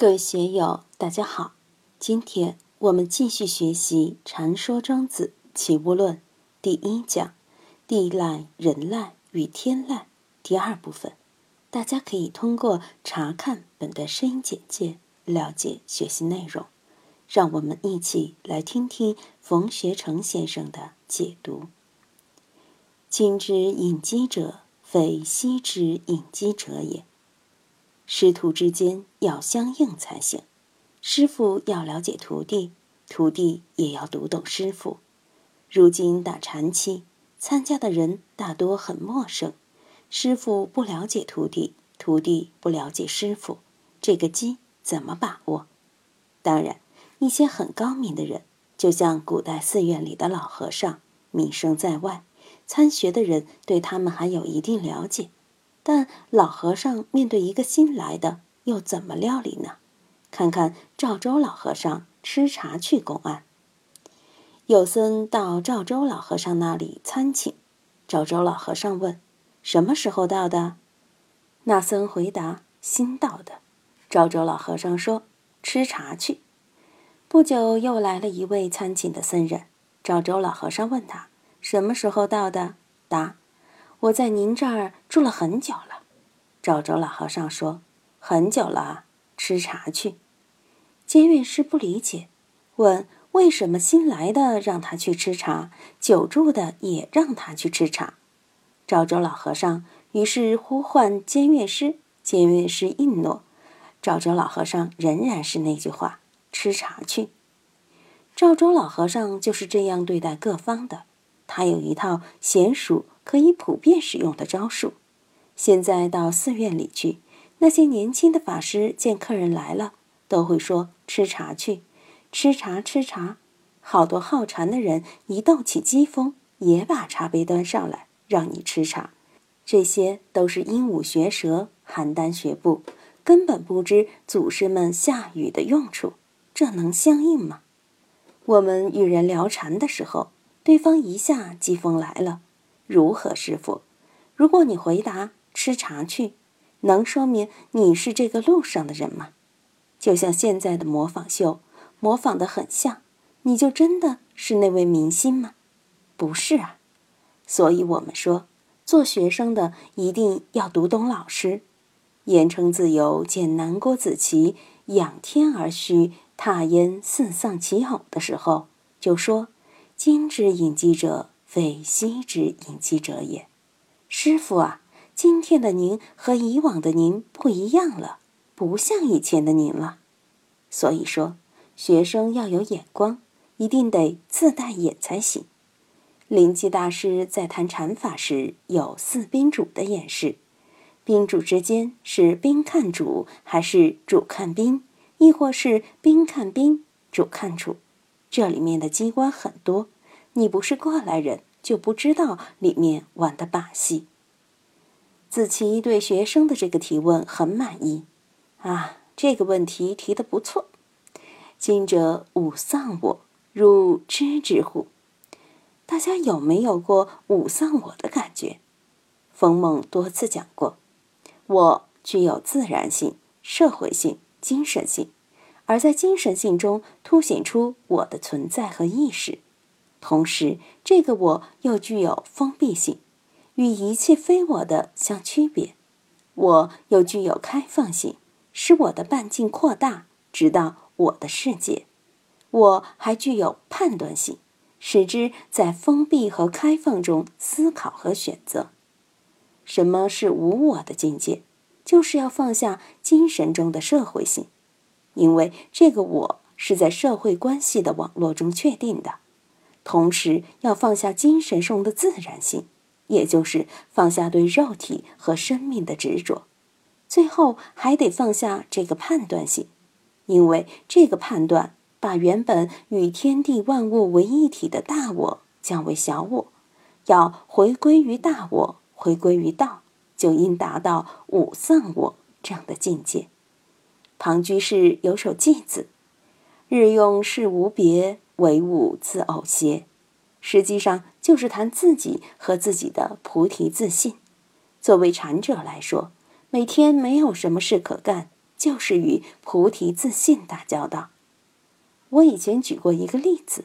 各位学友，大家好！今天我们继续学习《禅说庄子齐物论》第一讲“地赖、人赖与天赖”第二部分。大家可以通过查看本段声音简介了解学习内容。让我们一起来听听冯学成先生的解读：“今之隐机者，非昔之隐机者也。”师徒之间要相应才行，师傅要了解徒弟，徒弟也要读懂师傅。如今打禅期，参加的人大多很陌生，师傅不了解徒弟，徒弟不了解师傅，这个机怎么把握？当然，一些很高明的人，就像古代寺院里的老和尚，名声在外，参学的人对他们还有一定了解。但老和尚面对一个新来的，又怎么料理呢？看看赵州老和尚吃茶去公案。有僧到赵州老和尚那里参请，赵州老和尚问：“什么时候到的？”那僧回答：“新到的。”赵州老和尚说：“吃茶去。”不久又来了一位参请的僧人，赵州老和尚问他：“什么时候到的？”答。我在您这儿住了很久了，赵州老和尚说：“很久了，吃茶去。”监院师不理解，问：“为什么新来的让他去吃茶，久住的也让他去吃茶？”赵州老和尚于是呼唤监院师，监院师应诺。赵州老和尚仍然是那句话：“吃茶去。”赵州老和尚就是这样对待各方的，他有一套娴熟。可以普遍使用的招数。现在到寺院里去，那些年轻的法师见客人来了，都会说：“吃茶去，吃茶，吃茶。”好多好禅的人一斗起机锋，也把茶杯端上来让你吃茶。这些都是鹦鹉学舌，邯郸学步，根本不知祖师们下语的用处。这能相应吗？我们与人聊禅的时候，对方一下机锋来了。如何，师傅？如果你回答吃茶去，能说明你是这个路上的人吗？就像现在的模仿秀，模仿的很像，你就真的是那位明星吗？不是啊。所以我们说，做学生的一定要读懂老师。言称自由见南郭子綦仰天而虚，踏烟似丧其偶的时候，就说：“今之隐机者。”非昔之隐机者也，师傅啊，今天的您和以往的您不一样了，不像以前的您了。所以说，学生要有眼光，一定得自带眼才行。灵济大师在谈禅法时，有四宾主的演示：宾主之间是宾看主，还是主看宾，亦或是宾看宾，主看主？这里面的机关很多。你不是过来人，就不知道里面玩的把戏。子琪对学生的这个提问很满意，啊，这个问题提的不错。今者吾丧我，汝知之乎？大家有没有过吾丧我的感觉？冯梦多次讲过，我具有自然性、社会性、精神性，而在精神性中凸显出我的存在和意识。同时，这个我又具有封闭性，与一切非我的相区别；我又具有开放性，使我的半径扩大，直到我的世界。我还具有判断性，使之在封闭和开放中思考和选择。什么是无我的境界？就是要放下精神中的社会性，因为这个我是在社会关系的网络中确定的。同时要放下精神上的自然性，也就是放下对肉体和生命的执着，最后还得放下这个判断性，因为这个判断把原本与天地万物为一体的大我降为小我，要回归于大我，回归于道，就应达到五丧我这样的境界。庞居士有首偈子：“日用事无别。”唯物自偶邪，实际上就是谈自己和自己的菩提自信。作为禅者来说，每天没有什么事可干，就是与菩提自信打交道。我以前举过一个例子：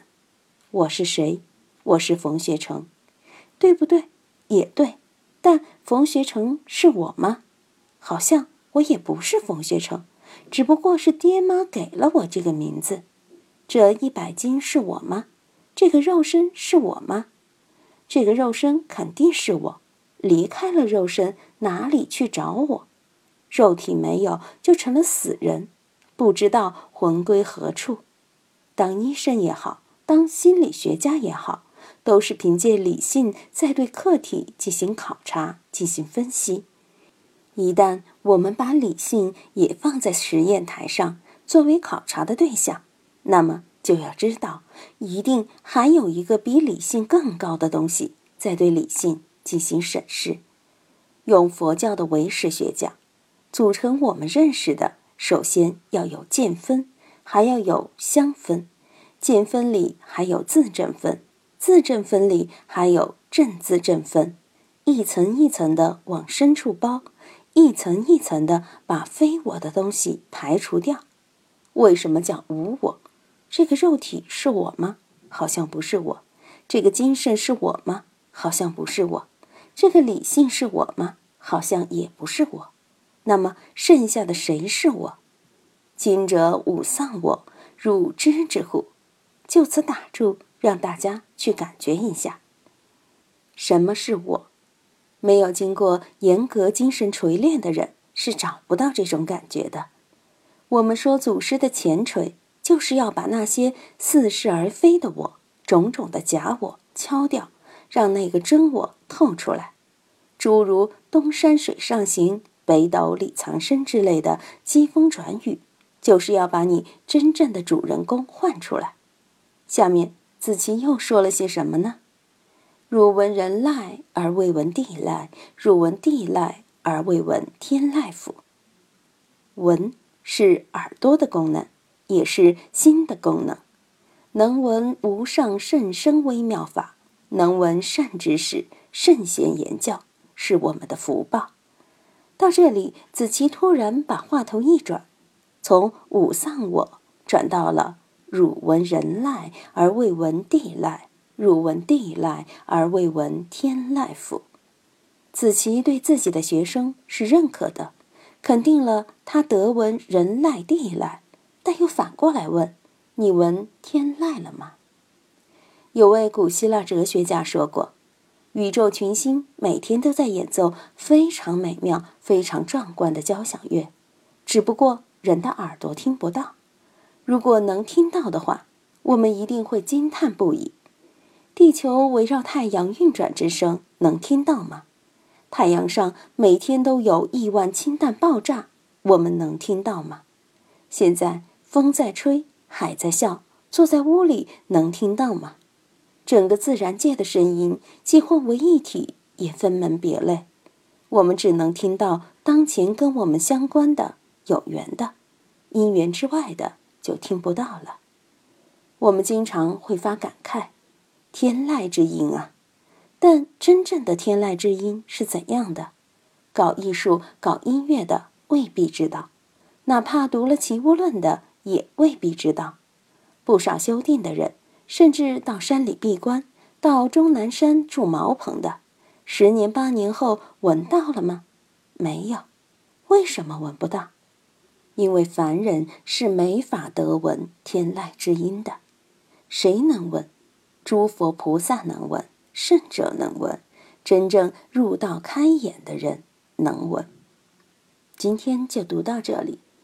我是谁？我是冯学成，对不对？也对。但冯学成是我吗？好像我也不是冯学成，只不过是爹妈给了我这个名字。这一百斤是我吗？这个肉身是我吗？这个肉身肯定是我。离开了肉身，哪里去找我？肉体没有，就成了死人，不知道魂归何处。当医生也好，当心理学家也好。都是凭借理性在对客体进行考察、进行分析。一旦我们把理性也放在实验台上作为考察的对象，那么就要知道，一定还有一个比理性更高的东西在对理性进行审视。用佛教的唯识学讲，组成我们认识的，首先要有见分，还要有相分。见分里还有自证分。自证分里还有正自证分，一层一层的往深处包，一层一层的把非我的东西排除掉。为什么叫无我？这个肉体是我吗？好像不是我。这个精神是我吗？好像不是我。这个理性是我吗？好像也不是我。那么剩下的谁是我？今者五丧我，汝知之乎？就此打住。让大家去感觉一下，什么是我？没有经过严格精神锤炼的人是找不到这种感觉的。我们说祖师的前锤，就是要把那些似是而非的我、种种的假我敲掉，让那个真我透出来。诸如“东山水上行，北斗里藏身”之类的疾风转语，就是要把你真正的主人公唤出来。下面。子期又说了些什么呢？汝闻人籁而未闻地籁，汝闻地籁而未闻天籁乎？闻是耳朵的功能，也是心的功能。能闻无上甚深微妙法，能闻善知识、圣贤言教，是我们的福报。到这里，子期突然把话头一转，从五丧我转到了。汝闻人籁而未闻地籁，汝闻地籁而未闻天籁乎？子期对自己的学生是认可的，肯定了他得闻人籁地籁，但又反过来问：“你闻天籁了吗？”有位古希腊哲学家说过：“宇宙群星每天都在演奏非常美妙、非常壮观的交响乐，只不过人的耳朵听不到。”如果能听到的话，我们一定会惊叹不已。地球围绕太阳运转之声能听到吗？太阳上每天都有亿万氢弹爆炸，我们能听到吗？现在风在吹，海在啸，坐在屋里能听到吗？整个自然界的声音既混为一体，也分门别类，我们只能听到当前跟我们相关的、有缘的，因缘之外的。就听不到了。我们经常会发感慨：“天籁之音啊！”但真正的天籁之音是怎样的？搞艺术、搞音乐的未必知道，哪怕读了《齐物论》的也未必知道。不少修订的人，甚至到山里闭关、到终南山住茅棚的，十年八年后闻到了吗？没有。为什么闻不到？因为凡人是没法得闻天籁之音的，谁能闻？诸佛菩萨能闻，圣者能闻，真正入道开眼的人能闻。今天就读到这里，